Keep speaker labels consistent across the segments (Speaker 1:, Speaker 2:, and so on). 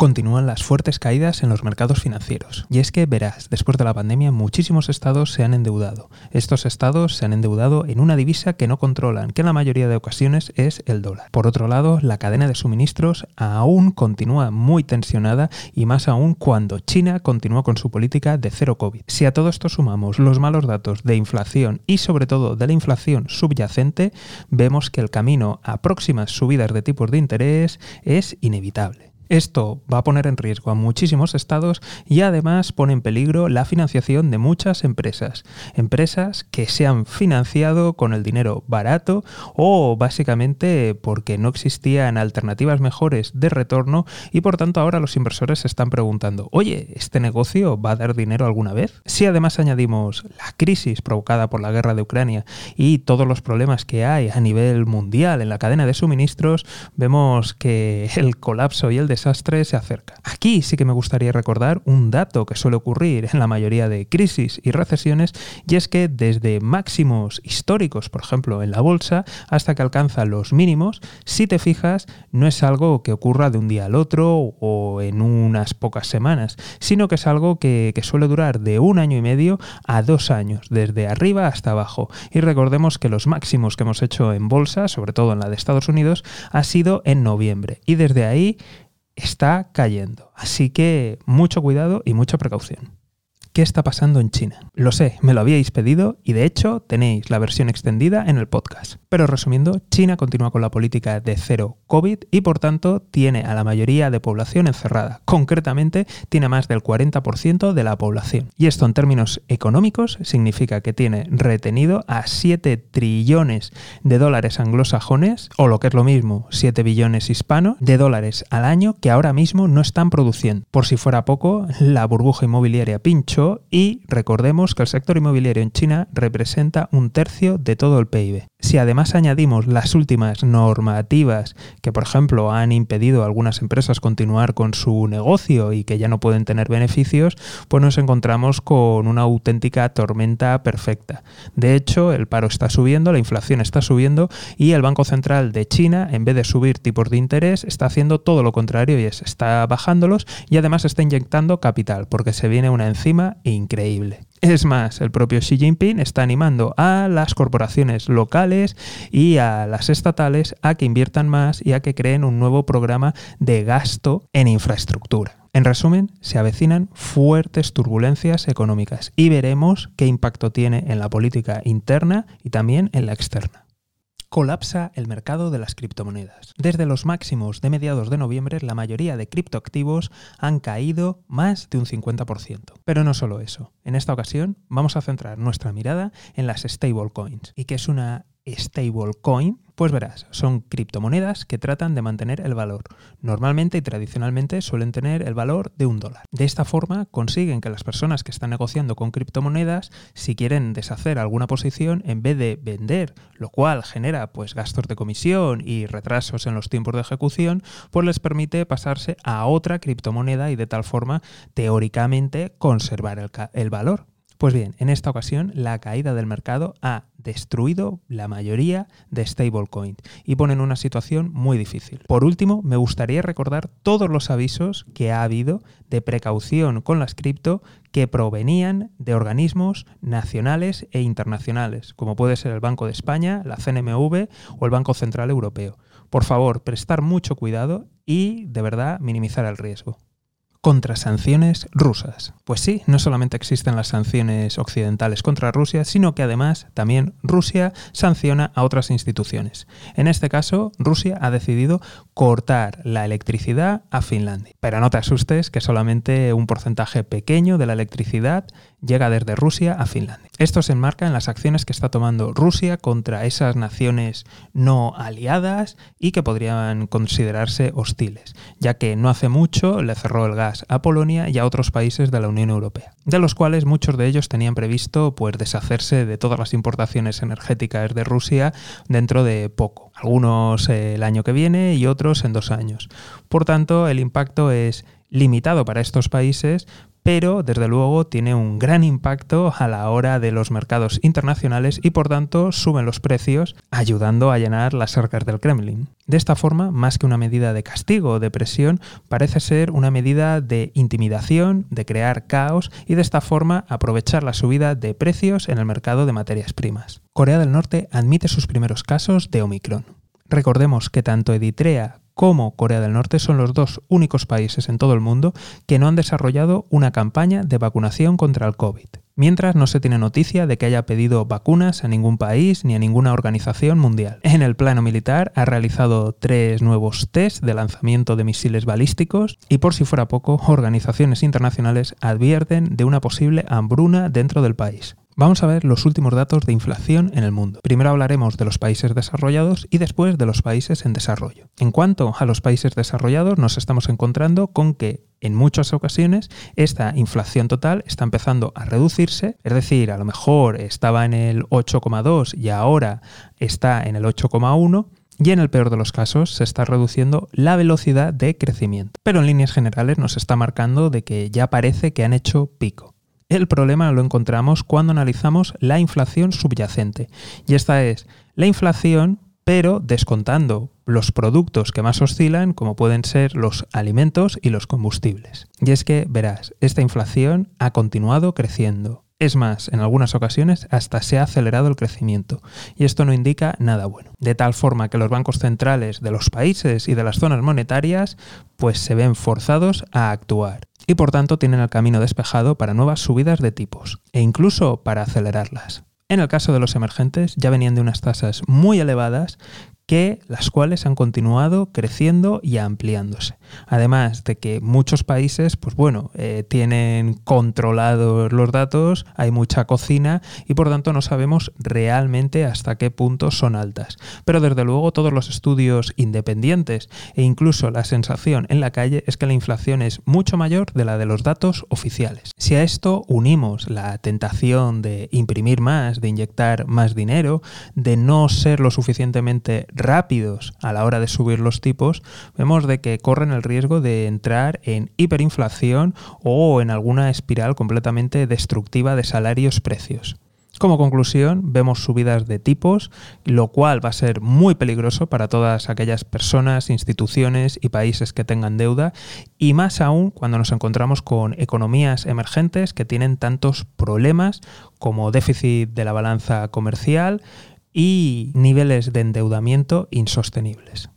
Speaker 1: continúan las fuertes caídas en los mercados financieros. Y es que verás, después de la pandemia muchísimos estados se han endeudado. Estos estados se han endeudado en una divisa que no controlan, que en la mayoría de ocasiones es el dólar. Por otro lado, la cadena de suministros aún continúa muy tensionada y más aún cuando China continúa con su política de cero COVID. Si a todo esto sumamos los malos datos de inflación y sobre todo de la inflación subyacente, vemos que el camino a próximas subidas de tipos de interés es inevitable. Esto va a poner en riesgo a muchísimos estados y además pone en peligro la financiación de muchas empresas. Empresas que se han financiado con el dinero barato o básicamente porque no existían alternativas mejores de retorno y por tanto ahora los inversores se están preguntando, oye, ¿este negocio va a dar dinero alguna vez? Si además añadimos la crisis provocada por la guerra de Ucrania y todos los problemas que hay a nivel mundial en la cadena de suministros, vemos que el colapso y el desastre desastre se acerca. Aquí sí que me gustaría recordar un dato que suele ocurrir en la mayoría de crisis y recesiones y es que desde máximos históricos, por ejemplo en la bolsa, hasta que alcanza los mínimos, si te fijas, no es algo que ocurra de un día al otro o en unas pocas semanas, sino que es algo que, que suele durar de un año y medio a dos años, desde arriba hasta abajo. Y recordemos que los máximos que hemos hecho en bolsa, sobre todo en la de Estados Unidos, ha sido en noviembre. Y desde ahí está cayendo. Así que mucho cuidado y mucha precaución. ¿Qué está pasando en China? Lo sé, me lo habíais pedido y de hecho tenéis la versión extendida en el podcast. Pero resumiendo, China continúa con la política de cero COVID y por tanto tiene a la mayoría de población encerrada. Concretamente, tiene más del 40% de la población. Y esto en términos económicos significa que tiene retenido a 7 trillones de dólares anglosajones, o lo que es lo mismo, 7 billones hispanos, de dólares al año que ahora mismo no están produciendo. Por si fuera poco, la burbuja inmobiliaria pincho y recordemos que el sector inmobiliario en China representa un tercio de todo el PIB. Si además añadimos las últimas normativas que, por ejemplo, han impedido a algunas empresas continuar con su negocio y que ya no pueden tener beneficios, pues nos encontramos con una auténtica tormenta perfecta. De hecho, el paro está subiendo, la inflación está subiendo y el Banco Central de China, en vez de subir tipos de interés, está haciendo todo lo contrario y es, está bajándolos y además está inyectando capital, porque se viene una encima increíble. Es más, el propio Xi Jinping está animando a las corporaciones locales y a las estatales a que inviertan más y a que creen un nuevo programa de gasto en infraestructura. En resumen, se avecinan fuertes turbulencias económicas y veremos qué impacto tiene en la política interna y también en la externa colapsa el mercado de las criptomonedas. Desde los máximos de mediados de noviembre, la mayoría de criptoactivos han caído más de un 50%. Pero no solo eso. En esta ocasión vamos a centrar nuestra mirada en las stablecoins. ¿Y qué es una stablecoin? Pues verás, son criptomonedas que tratan de mantener el valor. Normalmente y tradicionalmente suelen tener el valor de un dólar. De esta forma consiguen que las personas que están negociando con criptomonedas, si quieren deshacer alguna posición, en vez de vender, lo cual genera pues gastos de comisión y retrasos en los tiempos de ejecución, pues les permite pasarse a otra criptomoneda y de tal forma teóricamente conservar el, el valor. Pues bien, en esta ocasión la caída del mercado ha destruido la mayoría de stablecoins y pone en una situación muy difícil. Por último, me gustaría recordar todos los avisos que ha habido de precaución con las cripto que provenían de organismos nacionales e internacionales, como puede ser el Banco de España, la CNMV o el Banco Central Europeo. Por favor, prestar mucho cuidado y de verdad minimizar el riesgo contra sanciones rusas. Pues sí, no solamente existen las sanciones occidentales contra Rusia, sino que además también Rusia sanciona a otras instituciones. En este caso, Rusia ha decidido cortar la electricidad a Finlandia. Pero no te asustes que solamente un porcentaje pequeño de la electricidad llega desde Rusia a Finlandia. Esto se enmarca en las acciones que está tomando Rusia contra esas naciones no aliadas y que podrían considerarse hostiles, ya que no hace mucho le cerró el gas a Polonia y a otros países de la Unión Europea, de los cuales muchos de ellos tenían previsto pues deshacerse de todas las importaciones energéticas de Rusia dentro de poco, algunos el año que viene y otros en dos años. Por tanto, el impacto es limitado para estos países, pero desde luego tiene un gran impacto a la hora de los mercados internacionales y por tanto suben los precios, ayudando a llenar las arcas del Kremlin. De esta forma, más que una medida de castigo o de presión, parece ser una medida de intimidación, de crear caos y de esta forma aprovechar la subida de precios en el mercado de materias primas. Corea del Norte admite sus primeros casos de Omicron. Recordemos que tanto Eritrea como Corea del Norte son los dos únicos países en todo el mundo que no han desarrollado una campaña de vacunación contra el COVID. Mientras no se tiene noticia de que haya pedido vacunas a ningún país ni a ninguna organización mundial. En el plano militar ha realizado tres nuevos test de lanzamiento de misiles balísticos y por si fuera poco, organizaciones internacionales advierten de una posible hambruna dentro del país. Vamos a ver los últimos datos de inflación en el mundo. Primero hablaremos de los países desarrollados y después de los países en desarrollo. En cuanto a los países desarrollados, nos estamos encontrando con que en muchas ocasiones esta inflación total está empezando a reducirse, es decir, a lo mejor estaba en el 8,2 y ahora está en el 8,1 y en el peor de los casos se está reduciendo la velocidad de crecimiento. Pero en líneas generales nos está marcando de que ya parece que han hecho pico. El problema lo encontramos cuando analizamos la inflación subyacente. Y esta es la inflación, pero descontando los productos que más oscilan, como pueden ser los alimentos y los combustibles. Y es que, verás, esta inflación ha continuado creciendo. Es más, en algunas ocasiones hasta se ha acelerado el crecimiento, y esto no indica nada bueno. De tal forma que los bancos centrales de los países y de las zonas monetarias pues se ven forzados a actuar y por tanto tienen el camino despejado para nuevas subidas de tipos e incluso para acelerarlas. En el caso de los emergentes ya venían de unas tasas muy elevadas que las cuales han continuado creciendo y ampliándose. Además de que muchos países, pues bueno, eh, tienen controlados los datos, hay mucha cocina y por tanto no sabemos realmente hasta qué punto son altas. Pero desde luego todos los estudios independientes e incluso la sensación en la calle es que la inflación es mucho mayor de la de los datos oficiales. Si a esto unimos la tentación de imprimir más, de inyectar más dinero, de no ser lo suficientemente rápidos a la hora de subir los tipos, vemos de que corren el riesgo de entrar en hiperinflación o en alguna espiral completamente destructiva de salarios-precios. Como conclusión, vemos subidas de tipos, lo cual va a ser muy peligroso para todas aquellas personas, instituciones y países que tengan deuda, y más aún cuando nos encontramos con economías emergentes que tienen tantos problemas como déficit de la balanza comercial, y niveles de endeudamiento insostenibles.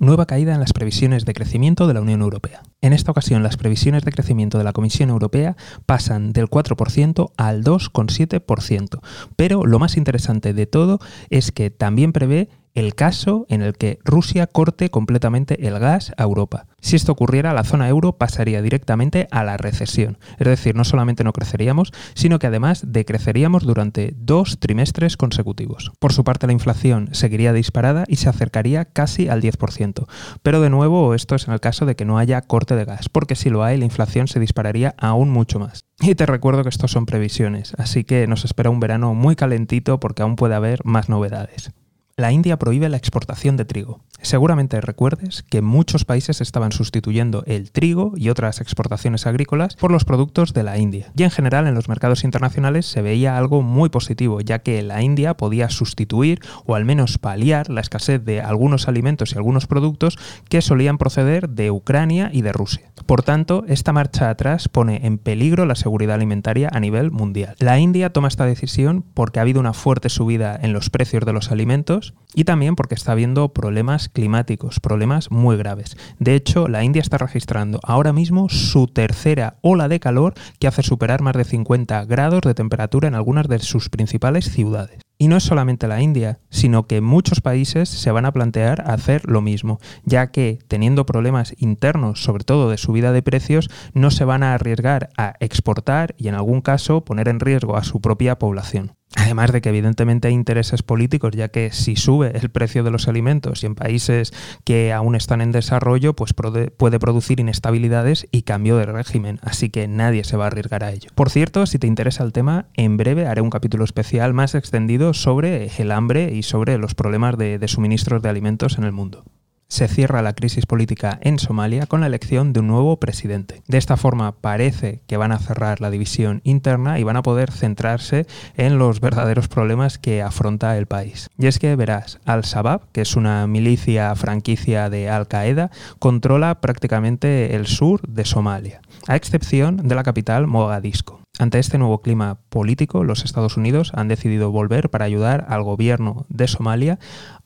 Speaker 1: Nueva caída en las previsiones de crecimiento de la Unión Europea. En esta ocasión, las previsiones de crecimiento de la Comisión Europea pasan del 4% al 2,7%. Pero lo más interesante de todo es que también prevé el caso en el que Rusia corte completamente el gas a Europa. Si esto ocurriera, la zona euro pasaría directamente a la recesión. Es decir, no solamente no creceríamos, sino que además decreceríamos durante dos trimestres consecutivos. Por su parte, la inflación seguiría disparada y se acercaría casi al 10%. Pero de nuevo, esto es en el caso de que no haya corte de gas, porque si lo hay, la inflación se dispararía aún mucho más. Y te recuerdo que estos son previsiones, así que nos espera un verano muy calentito porque aún puede haber más novedades la India prohíbe la exportación de trigo. Seguramente recuerdes que muchos países estaban sustituyendo el trigo y otras exportaciones agrícolas por los productos de la India. Y en general en los mercados internacionales se veía algo muy positivo, ya que la India podía sustituir o al menos paliar la escasez de algunos alimentos y algunos productos que solían proceder de Ucrania y de Rusia. Por tanto, esta marcha atrás pone en peligro la seguridad alimentaria a nivel mundial. La India toma esta decisión porque ha habido una fuerte subida en los precios de los alimentos y también porque está habiendo problemas climáticos, problemas muy graves. De hecho, la India está registrando ahora mismo su tercera ola de calor que hace superar más de 50 grados de temperatura en algunas de sus principales ciudades. Y no es solamente la India, sino que muchos países se van a plantear hacer lo mismo, ya que teniendo problemas internos, sobre todo de subida de precios, no se van a arriesgar a exportar y en algún caso poner en riesgo a su propia población. Además de que evidentemente hay intereses políticos, ya que si sube el precio de los alimentos y en países que aún están en desarrollo, pues puede producir inestabilidades y cambio de régimen, así que nadie se va a arriesgar a ello. Por cierto, si te interesa el tema, en breve haré un capítulo especial más extendido sobre el hambre y sobre los problemas de, de suministros de alimentos en el mundo. Se cierra la crisis política en Somalia con la elección de un nuevo presidente. De esta forma parece que van a cerrar la división interna y van a poder centrarse en los verdaderos problemas que afronta el país. Y es que verás, Al-Shabaab, que es una milicia franquicia de Al-Qaeda, controla prácticamente el sur de Somalia, a excepción de la capital Mogadisco. Ante este nuevo clima político, los Estados Unidos han decidido volver para ayudar al gobierno de Somalia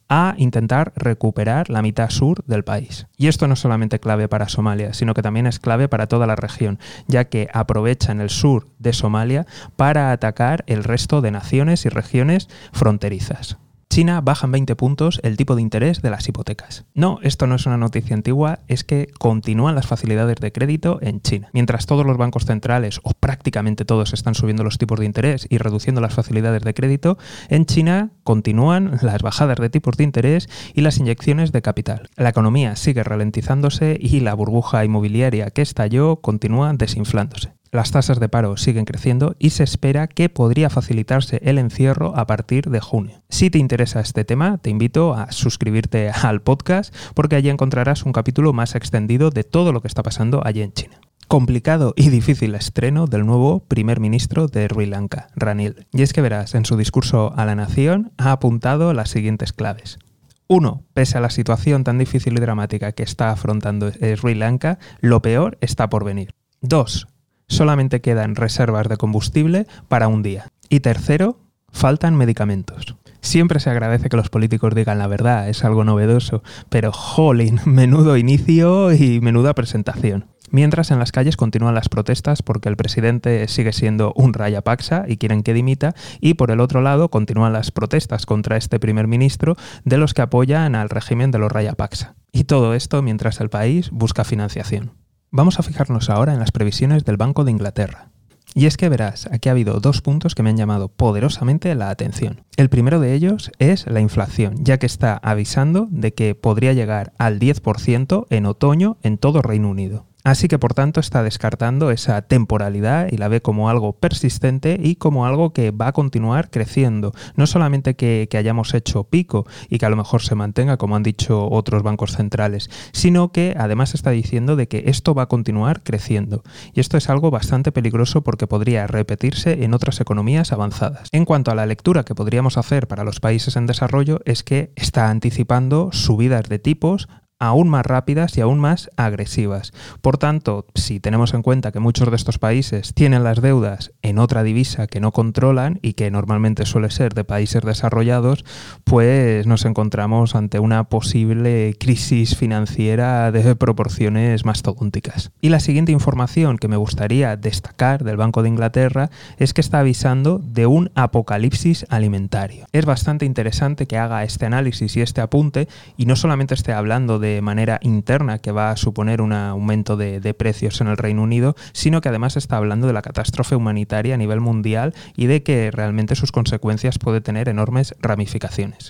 Speaker 1: a intentar recuperar la mitad sur del país. Y esto no es solamente clave para Somalia, sino que también es clave para toda la región, ya que aprovechan el sur de Somalia para atacar el resto de naciones y regiones fronterizas. China baja en 20 puntos el tipo de interés de las hipotecas. No, esto no es una noticia antigua, es que continúan las facilidades de crédito en China. Mientras todos los bancos centrales, o prácticamente todos, están subiendo los tipos de interés y reduciendo las facilidades de crédito, en China continúan las bajadas de tipos de interés y las inyecciones de capital. La economía sigue ralentizándose y la burbuja inmobiliaria que estalló continúa desinflándose. Las tasas de paro siguen creciendo y se espera que podría facilitarse el encierro a partir de junio. Si te interesa este tema, te invito a suscribirte al podcast porque allí encontrarás un capítulo más extendido de todo lo que está pasando allí en China complicado y difícil estreno del nuevo primer ministro de Sri Lanka, Ranil. Y es que verás, en su discurso a la nación ha apuntado las siguientes claves. 1. Pese a la situación tan difícil y dramática que está afrontando Sri Lanka, lo peor está por venir. 2 solamente quedan reservas de combustible para un día. Y tercero, faltan medicamentos. Siempre se agradece que los políticos digan la verdad, es algo novedoso, pero jolín, menudo inicio y menuda presentación. Mientras en las calles continúan las protestas porque el presidente sigue siendo un rayapaxa y quieren que dimita, y por el otro lado continúan las protestas contra este primer ministro de los que apoyan al régimen de los rayapaxa. Y todo esto mientras el país busca financiación. Vamos a fijarnos ahora en las previsiones del Banco de Inglaterra. Y es que verás, aquí ha habido dos puntos que me han llamado poderosamente la atención. El primero de ellos es la inflación, ya que está avisando de que podría llegar al 10% en otoño en todo Reino Unido. Así que por tanto está descartando esa temporalidad y la ve como algo persistente y como algo que va a continuar creciendo. No solamente que, hayamos hecho pico y que a lo mejor se mantenga, como han dicho otros bancos centrales, sino que además está diciendo de que esto va a continuar creciendo. Y esto es algo bastante peligroso porque podría repetirse en otras economías avanzadas. En cuanto a la lectura que podríamos hacer para los países en desarrollo es que está anticipando subidas de tipos aún más rápidas y aún más agresivas. Por tanto, si tenemos en cuenta que muchos de estos países tienen las deudas en otra divisa que no controlan y que normalmente suele ser de países desarrollados, pues nos encontramos ante una posible crisis financiera de proporciones mastodónticas. Y la siguiente información que me gustaría destacar del Banco de Inglaterra es que está avisando de un apocalipsis alimentario. Es bastante interesante que haga este análisis y este apunte y no solamente esté hablando de de manera interna que va a suponer un aumento de, precios en el Reino Unido, sino que además está hablando de la catástrofe humanitaria a nivel mundial y de que realmente sus consecuencias puede tener enormes ramificaciones.